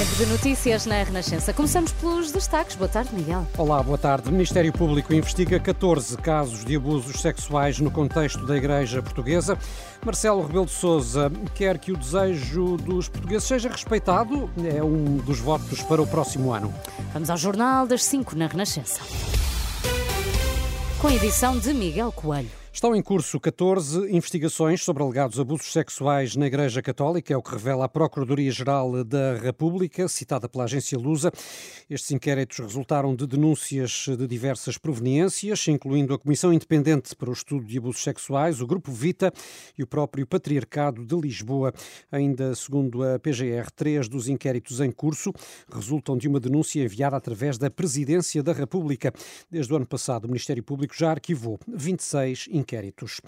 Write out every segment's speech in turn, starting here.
Tempo de notícias na Renascença. Começamos pelos destaques. Boa tarde, Miguel. Olá, boa tarde. O Ministério Público investiga 14 casos de abusos sexuais no contexto da Igreja Portuguesa. Marcelo Rebelo de Sousa quer que o desejo dos portugueses seja respeitado. É um dos votos para o próximo ano. Vamos ao Jornal das 5 na Renascença. Com a edição de Miguel Coelho. Estão em curso 14 investigações sobre alegados abusos sexuais na Igreja Católica, é o que revela a Procuradoria-Geral da República, citada pela agência Lusa. Estes inquéritos resultaram de denúncias de diversas proveniências, incluindo a Comissão Independente para o Estudo de Abusos Sexuais, o Grupo Vita e o próprio Patriarcado de Lisboa. Ainda segundo a PGR, três dos inquéritos em curso resultam de uma denúncia enviada através da Presidência da República. Desde o ano passado, o Ministério Público já arquivou 26 inquéritos inquéritos.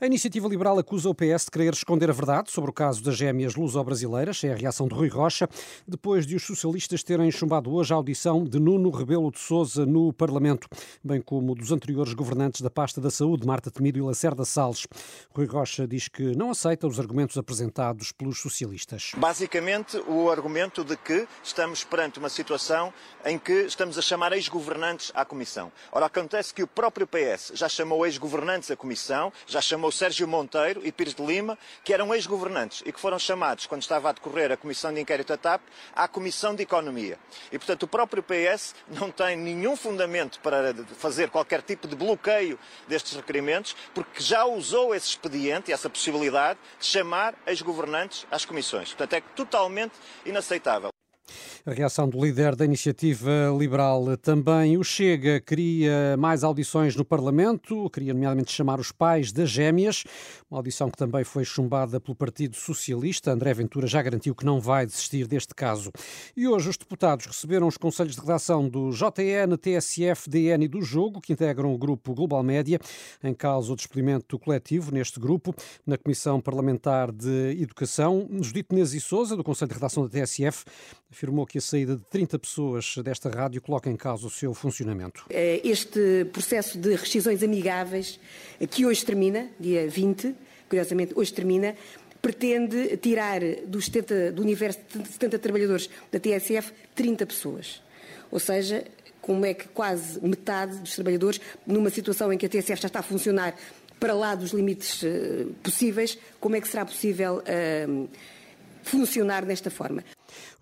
A iniciativa liberal acusa o PS de querer esconder a verdade sobre o caso das gêmeas luso-brasileiras. É a reação de Rui Rocha, depois de os socialistas terem chumbado hoje a audição de Nuno Rebelo de Sousa no Parlamento, bem como dos anteriores governantes da pasta da saúde, Marta Temido e Lacerda Salles. Rui Rocha diz que não aceita os argumentos apresentados pelos socialistas. Basicamente, o argumento de que estamos perante uma situação em que estamos a chamar ex-governantes à Comissão. Ora, acontece que o próprio PS já chamou ex-governantes à Comissão, já chamou Sérgio Monteiro e Pires de Lima, que eram ex-governantes e que foram chamados, quando estava a decorrer a Comissão de Inquérito da TAP, à Comissão de Economia. E, portanto, o próprio PS não tem nenhum fundamento para fazer qualquer tipo de bloqueio destes requerimentos, porque já usou esse expediente, essa possibilidade, de chamar ex-governantes às comissões. Portanto, é totalmente inaceitável. A reação do líder da iniciativa liberal também. O Chega queria mais audições no Parlamento, queria nomeadamente chamar os pais das gêmeas, uma audição que também foi chumbada pelo Partido Socialista. André Ventura já garantiu que não vai desistir deste caso. E hoje os deputados receberam os conselhos de redação do JN, TSF, DN e do Jogo, que integram o grupo Global Média, em causa o despedimento coletivo neste grupo, na Comissão Parlamentar de Educação. Judito Neves e Souza, do Conselho de Redação da TSF, afirmou que a saída de 30 pessoas desta rádio coloca em causa o seu funcionamento. É, este processo de rescisões amigáveis, que hoje termina, dia 20, curiosamente hoje termina, pretende tirar do, 70, do universo de 70 trabalhadores da TSF 30 pessoas. Ou seja, como é que quase metade dos trabalhadores, numa situação em que a TSF já está a funcionar para lá dos limites uh, possíveis, como é que será possível uh, funcionar desta forma?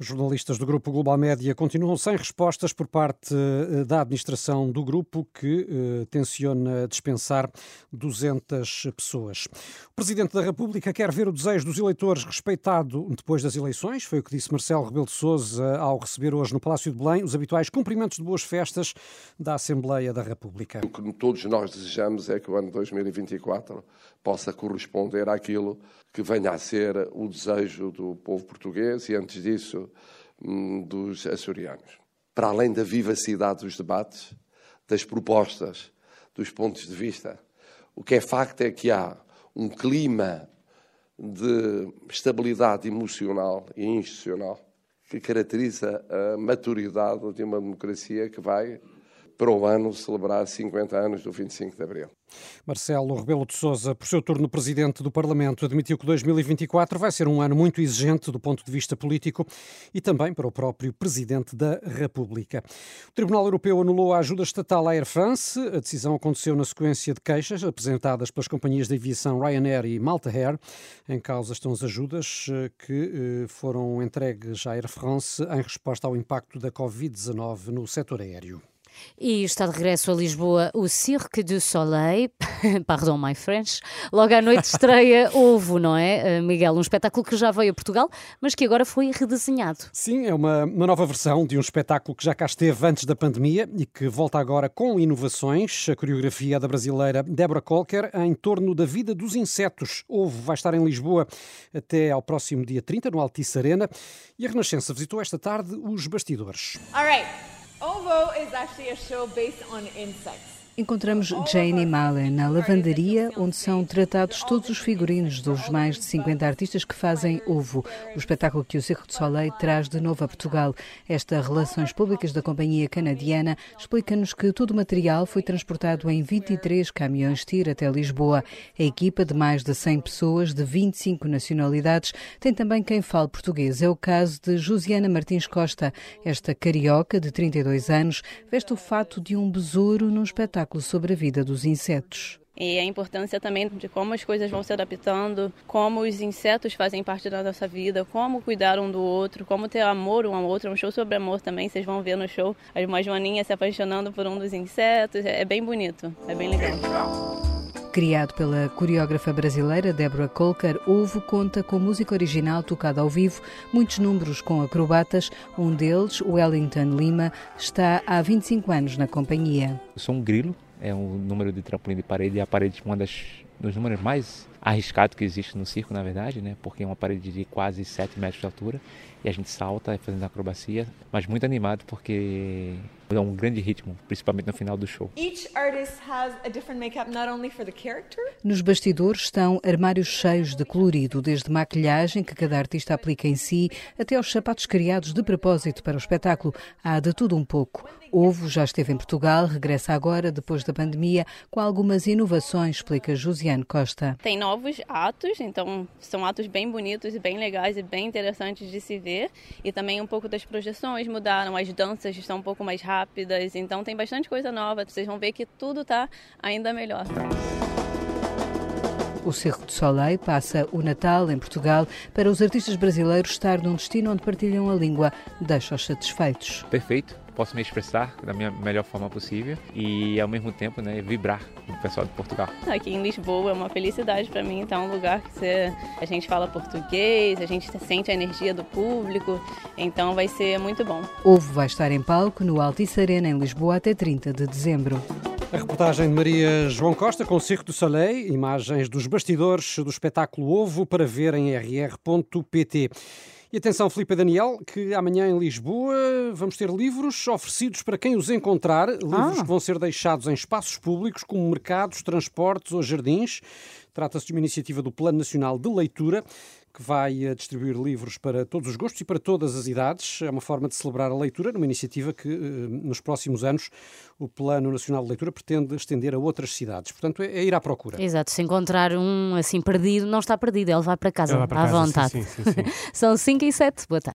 Os jornalistas do Grupo Global Média continuam sem respostas por parte eh, da administração do grupo, que eh, tenciona dispensar 200 pessoas. O Presidente da República quer ver o desejo dos eleitores respeitado depois das eleições, foi o que disse Marcelo Rebelo de Sousa ao receber hoje no Palácio de Belém os habituais cumprimentos de boas festas da Assembleia da República. O que todos nós desejamos é que o ano 2024 possa corresponder àquilo que venha a ser o desejo do povo português e, antes disso, dos açorianos. Para além da vivacidade dos debates, das propostas, dos pontos de vista, o que é facto é que há um clima de estabilidade emocional e institucional que caracteriza a maturidade de uma democracia que vai, para o ano, celebrar 50 anos do 25 de Abril. Marcelo Rebelo de Sousa, por seu turno presidente do Parlamento, admitiu que 2024 vai ser um ano muito exigente do ponto de vista político e também para o próprio presidente da República. O Tribunal Europeu anulou a ajuda estatal à Air France. A decisão aconteceu na sequência de queixas apresentadas pelas companhias de aviação Ryanair e Malta Air. Em causa estão as ajudas eh, que eh, foram entregues à Air France em resposta ao impacto da Covid-19 no setor aéreo. E está de regresso a Lisboa o Cirque du Soleil, pardon my French, logo à noite estreia Ovo, não é, eh, Miguel? Um espetáculo que já veio a Portugal, mas que agora foi redesenhado. Sim, é uma, uma nova versão de um espetáculo que já cá esteve antes da pandemia e que volta agora com inovações. A coreografia é da brasileira Débora Colker em torno da vida dos insetos. Ovo vai estar em Lisboa até ao próximo dia 30, no Altice Arena. E a Renascença visitou esta tarde os bastidores. All right. OVO is actually a show based on insects. Encontramos Jane Mallon na lavandaria, onde são tratados todos os figurinos dos mais de 50 artistas que fazem Ovo, o espetáculo que o Circo de Soleil traz de novo a Portugal. Esta Relações Públicas da companhia canadiana explica-nos que todo o material foi transportado em 23 caminhões TIR até Lisboa. A equipa de mais de 100 pessoas de 25 nacionalidades tem também quem fale português. É o caso de Josiana Martins Costa. Esta carioca de 32 anos veste o fato de um besouro num espetáculo espetáculo sobre a vida dos insetos e a importância também de como as coisas vão se adaptando, como os insetos fazem parte da nossa vida, como cuidar um do outro, como ter amor um ao outro. É um show sobre amor também, vocês vão ver no show uma joaninha se apaixonando por um dos insetos. É bem bonito, é bem legal. Criado pela coreógrafa brasileira Deborah Colker, Ovo conta com música original tocada ao vivo, muitos números com acrobatas. Um deles, Wellington Lima, está há 25 anos na companhia. Eu sou um grilo, é um número de trampolim de parede, e a parede é uma das dos números mais arriscados que existe no circo, na verdade, né? Porque é uma parede de quase 7 metros de altura e a gente salta fazendo acrobacia, mas muito animado porque é um grande ritmo, principalmente no final do show. Nos bastidores estão armários cheios de colorido, desde maquilhagem que cada artista aplica em si, até aos sapatos criados de propósito para o espetáculo. Há de tudo um pouco. Ovo já esteve em Portugal, regressa agora, depois da pandemia, com algumas inovações, explica Josiane Costa. Tem novos atos, então são atos bem bonitos bem legais e bem interessantes de se ver. E também um pouco das projeções mudaram, as danças estão um pouco mais rápidas, então tem bastante coisa nova. Vocês vão ver que tudo está ainda melhor. O Circo de Soleil passa o Natal em Portugal para os artistas brasileiros estar num destino onde partilham a língua, deixa-os satisfeitos. Perfeito posso me expressar da minha melhor forma possível e ao mesmo tempo né, vibrar com o pessoal de Portugal. Aqui em Lisboa é uma felicidade para mim, então é um lugar que você, a gente fala português, a gente sente a energia do público, então vai ser muito bom. Ovo vai estar em palco no Altice Arena em Lisboa até 30 de dezembro. A reportagem de Maria João Costa com o Circo do Soleil, imagens dos bastidores do espetáculo Ovo para ver em rr.pt. E atenção, Filipe Daniel, que amanhã em Lisboa vamos ter livros oferecidos para quem os encontrar, livros ah. que vão ser deixados em espaços públicos, como mercados, transportes ou jardins. Trata-se de uma iniciativa do Plano Nacional de Leitura que vai eh, distribuir livros para todos os gostos e para todas as idades. É uma forma de celebrar a leitura, numa iniciativa que, eh, nos próximos anos, o Plano Nacional de Leitura pretende estender a outras cidades. Portanto, é, é ir à procura. Exato. Se encontrar um assim perdido, não está perdido, ele vai para casa, vai para à casa, vontade. Sim, sim, sim, São 5 e 7. Boa tarde.